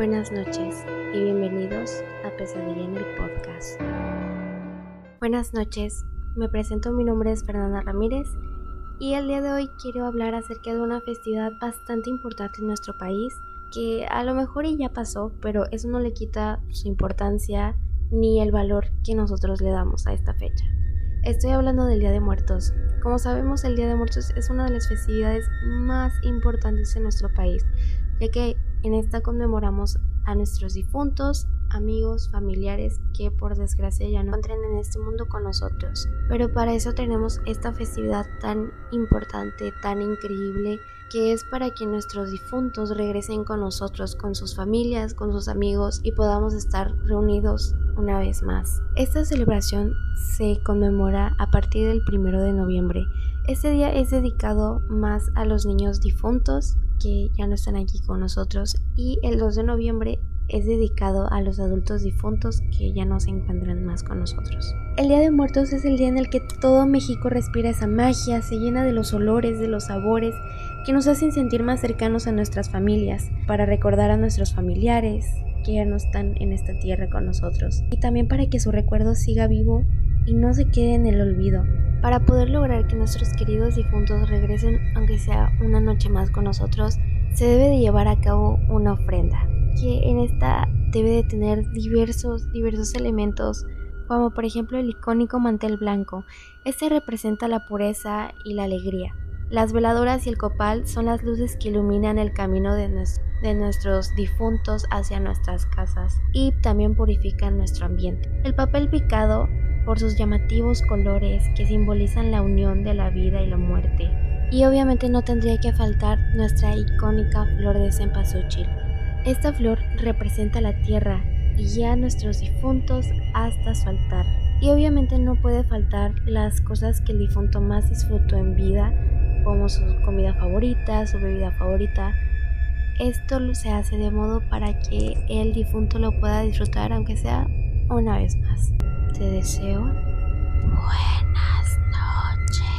Buenas noches y bienvenidos a Pesadilla en el Podcast. Buenas noches, me presento, mi nombre es Fernanda Ramírez y el día de hoy quiero hablar acerca de una festividad bastante importante en nuestro país que a lo mejor ya pasó, pero eso no le quita su importancia ni el valor que nosotros le damos a esta fecha. Estoy hablando del Día de Muertos. Como sabemos, el Día de Muertos es una de las festividades más importantes en nuestro país, ya que en esta conmemoramos a nuestros difuntos, amigos, familiares que por desgracia ya no entren en este mundo con nosotros. Pero para eso tenemos esta festividad tan importante, tan increíble, que es para que nuestros difuntos regresen con nosotros, con sus familias, con sus amigos y podamos estar reunidos una vez más. Esta celebración se conmemora a partir del primero de noviembre. Este día es dedicado más a los niños difuntos que ya no están aquí con nosotros y el 2 de noviembre es dedicado a los adultos difuntos que ya no se encuentran más con nosotros. El Día de Muertos es el día en el que todo México respira esa magia, se llena de los olores, de los sabores que nos hacen sentir más cercanos a nuestras familias, para recordar a nuestros familiares que ya no están en esta tierra con nosotros, y también para que su recuerdo siga vivo y no se quede en el olvido. Para poder lograr que nuestros queridos difuntos regresen, aunque sea una noche más con nosotros, se debe de llevar a cabo una ofrenda que en esta debe de tener diversos, diversos elementos, como por ejemplo el icónico mantel blanco. Este representa la pureza y la alegría. Las veladoras y el copal son las luces que iluminan el camino de, de, nuestros difuntos hacia nuestras casas y también purifican nuestro ambiente. El papel picado, por sus llamativos colores que simbolizan la unión de la vida y la muerte. Y obviamente no tendría que faltar nuestra icónica flor de cempasúchil, esta flor representa la tierra y guía a nuestros difuntos hasta su altar. Y obviamente no puede faltar las cosas que el difunto más disfrutó en vida, como su comida favorita, su bebida favorita. Esto se hace de modo para que el difunto lo pueda disfrutar aunque sea una vez más. Te deseo buenas noches.